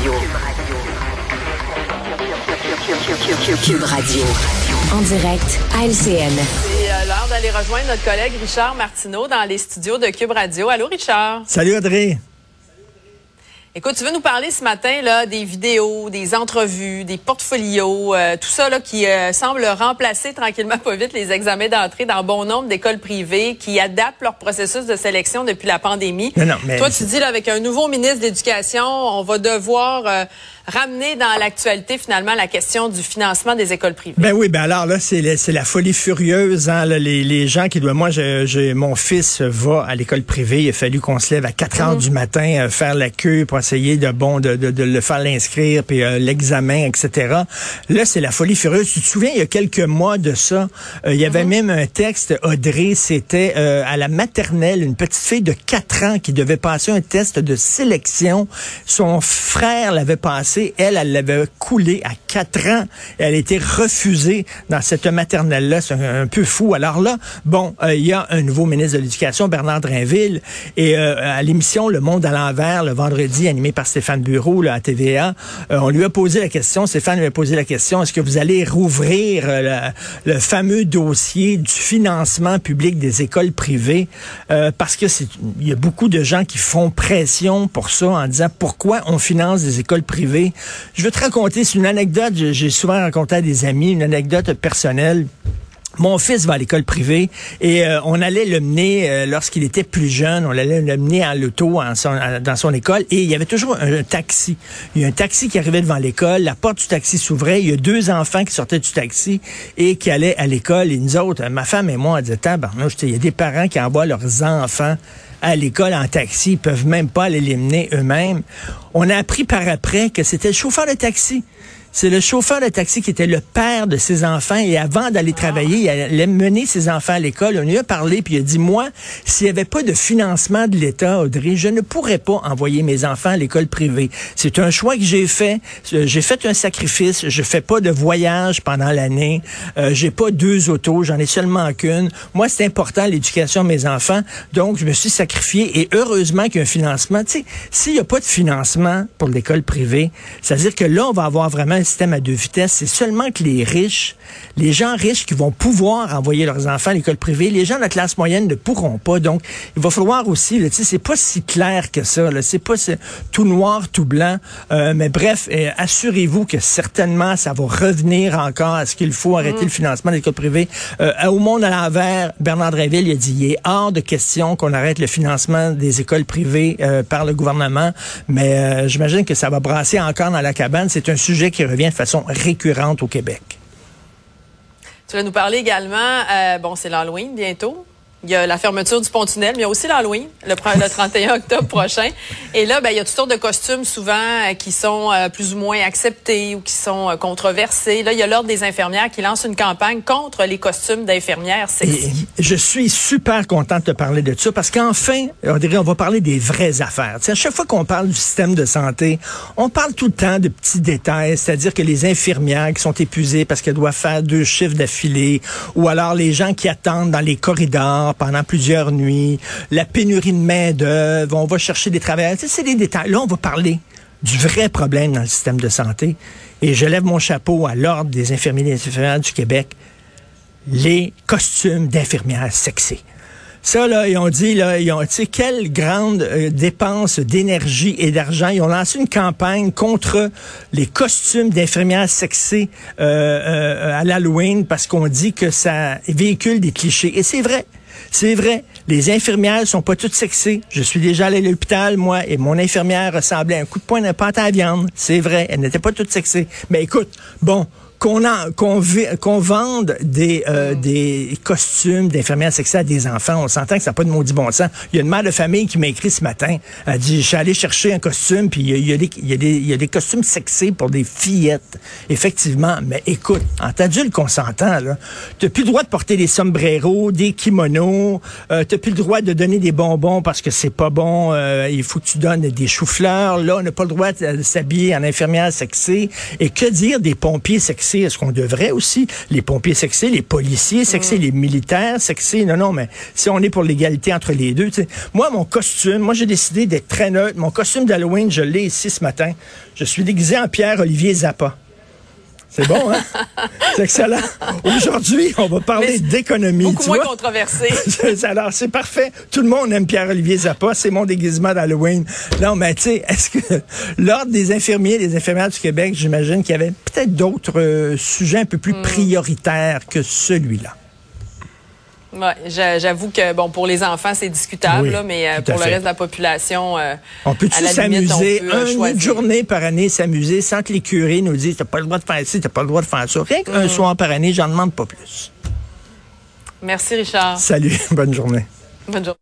Radio. Cube Radio. En direct à LCN. C'est euh, l'heure d'aller rejoindre notre collègue Richard Martineau dans les studios de Cube Radio. Allô, Richard? Salut, Audrey. Écoute, tu veux nous parler ce matin là des vidéos, des entrevues, des portfolios, euh, tout ça là qui euh, semble remplacer tranquillement pas vite les examens d'entrée dans bon nombre d'écoles privées qui adaptent leur processus de sélection depuis la pandémie. Non, non, mais Toi, tu dis là avec un nouveau ministre de l'Éducation, on va devoir euh, ramener dans l'actualité finalement la question du financement des écoles privées. Ben oui, ben alors là, c'est la, c'est la folie furieuse. Hein, là, les, les gens qui doivent... Moi, je, je- mon fils va à l'école privée. Il a fallu qu'on se lève à 4 heures du matin, euh, faire la queue pour essayer de bon de, de, de le faire l'inscrire, puis euh, l'examen, etc. Là, c'est la folie furieuse. Tu te souviens, il y a quelques mois de ça, euh, il y avait même un texte, Audrey, c'était euh, à la maternelle, une petite fille de 4 ans qui devait passer un test de sélection. Son frère l'avait passé. Elle, elle l'avait coulé à 4 ans. Elle a été refusée dans cette maternelle-là. C'est un, peu fou. Alors là, bon, euh, il y a un nouveau ministre de l'Éducation, Bernard Drinville, et euh, à l'émission Le Monde à l'envers, le vendredi, animé par Stéphane Bureau là, à TVA, euh, on lui a posé la question, Stéphane lui a posé la question, est-ce que vous allez rouvrir la- le fameux dossier du financement public des écoles privées? Parce que il y a beaucoup de gens qui font pression pour ça en disant pourquoi on finance des écoles privées. Je veux te raconter, c'est une anecdote, j'ai- souvent raconté à des amis, une anecdote personnelle. Mon fils va à l'école privée et euh, on allait le mener euh, lorsqu'il était plus jeune, on allait le mener en l'auto dans son école et il y avait toujours un, taxi. Il y a un taxi qui arrivait devant l'école, la porte du taxi s'ouvrait, il y a deux enfants qui sortaient du taxi et qui allaient à l'école et nous autres, ma femme et moi, on disait, il y a des parents qui envoient leurs enfants à l'école en taxi, ils peuvent même pas mener eux-mêmes. On a appris par après que c'était le chauffeur de taxi. C'est le chauffeur de taxi qui était le père de ses enfants et avant d'aller travailler, il allait mener ses enfants à l'école. On lui a parlé puis il a dit moi, s'il n'y avait pas de financement de l'État, Audrey, je ne pourrais pas envoyer mes enfants à l'école privée. C'est un choix que j'ai fait. Euh, J'ai fait un sacrifice. Je fais pas de voyage pendant l'année. Euh, j'ai pas deux autos, j'en ai seulement qu'une. Moi, c'est important l'éducation de mes enfants, donc je me suis sacrifié et heureusement qu'il y a un financement. Tu sais, s'il n'y a pas de financement pour l'école privée, c'est-à-dire que là, on va avoir vraiment un système à deux vitesses. C'est seulement que les riches, les gens riches qui vont pouvoir envoyer leurs enfants à l'école privée, les gens de la classe moyenne ne pourront pas. Donc, il va falloir aussi, tu sais, c'est pas si clair que ça. C'est pas tout noir, tout blanc. Euh, mais bref, euh, assurez-vous que certainement ça va revenir encore à ce qu'il faut arrêter le financement des écoles privées. Euh, au monde à l'envers, Bernard Drinville il a dit, il est hors de question qu'on arrête le financement des écoles privées euh, par le gouvernement. Mais euh, j'imagine que ça va brasser encore dans la cabane. C'est un sujet qui revient de façon récurrente au Québec. Tu vas nous parler également, euh, bon, c'est l'Halloween bientôt. Il y a la fermeture du pont-tunnel, mais il y a aussi l'Halloween, le, le 31 octobre prochain. Et là, ben, il y a toutes sortes de costumes souvent euh, qui sont euh, plus ou moins acceptés ou qui sont euh, controversés. Là, il y a l'Ordre des infirmières qui lance une campagne contre les costumes d'infirmières je suis super content de te parler de ça parce qu'enfin, on dirait, on va parler des vraies affaires. À chaque fois qu'on parle du système de santé, on parle tout le temps de petits détails, c'est-à-dire que les infirmières qui sont épuisées parce qu'elles doivent faire deux chiffres d'affilée, ou alors les gens qui attendent dans les corridors pendant plusieurs nuits, la pénurie de main d'œuvre, on va chercher des travailleurs. C'est des détails. Là, on va parler du vrai problème dans le système de santé. Et je lève mon chapeau à l'Ordre des infirmiers et des infirmières du Québec les costumes d'infirmières sexy. Ça, là, ils ont dit, là, ils ont, tu sais, quelle grande euh, dépense d'énergie et d'argent. Ils ont lancé une campagne contre les costumes d'infirmières sexy euh, euh, à l'Halloween parce qu'on dit que ça véhicule des clichés. Et c'est vrai. C'est vrai, les infirmières sont pas toutes sexy. Je suis déjà allé à l'hôpital, moi, et mon infirmière ressemblait à un coup de poing de pâte à viande. C'est vrai, elle n'était pas toute sexy. Mais écoute, bon, qu'on qu'on qu'on vende des euh, des costumes d'infirmières sexy à des enfants, on s'entend que ça n'a pas de maudit bon sens. Il y a une mère de famille qui m'a écrit ce matin. Elle dit, je suis allé chercher un costume, puis il y a, il y a des, il y a des- il y a des costumes sexy pour des fillettes. Effectivement, mais écoute, en adulte consentant, là, t'as plus le droit de porter des sombreros, des kimonos, euh, t'as plus le droit de donner des bonbons parce que c'est pas bon, euh, il faut que tu donnes des choux-fleurs. Là, on n'a pas le droit de, de s'habiller en infirmière sexy. Et que dire des pompiers sexy? Sexer, est-ce qu'on devrait aussi? Les pompiers sexer, les policiers sexer, les militaires sexer? Non, non, mais si on est pour l'égalité entre les deux, tu sais. Moi, mon costume, moi, j'ai décidé d'être très neutre. Mon costume d'Halloween, je l'ai ici ce matin. Je suis déguisé en Pierre-Olivier Zappa. C'est bon, hein? C'est excellent. Aujourd'hui, on va parler d'économie. Beaucoup moins controversé. Alors, c'est parfait. Tout le monde aime Pierre-Olivier Zappa. C'est mon déguisement d'Halloween. Non, mais tu sais, est-ce que l'Ordre des infirmiers et des infirmières du Québec, j'imagine qu'il y avait peut-être d'autres euh, sujets un peu plus Hmm. prioritaires que celui-là? Ouais, j'a- j'avoue que bon pour les enfants c'est discutable, Oui, là, mais euh, pour le fait. reste de la population, euh, On peut-tu s'amuser peut, euh, une journée par année, s'amuser sans que les curés nous disent t'as pas le droit de faire ci, t'as pas le droit de faire ça? Rien Hmm. qu'un soir par année, j'en demande pas plus. Merci Richard. Salut, bonne journée. Bonne journée.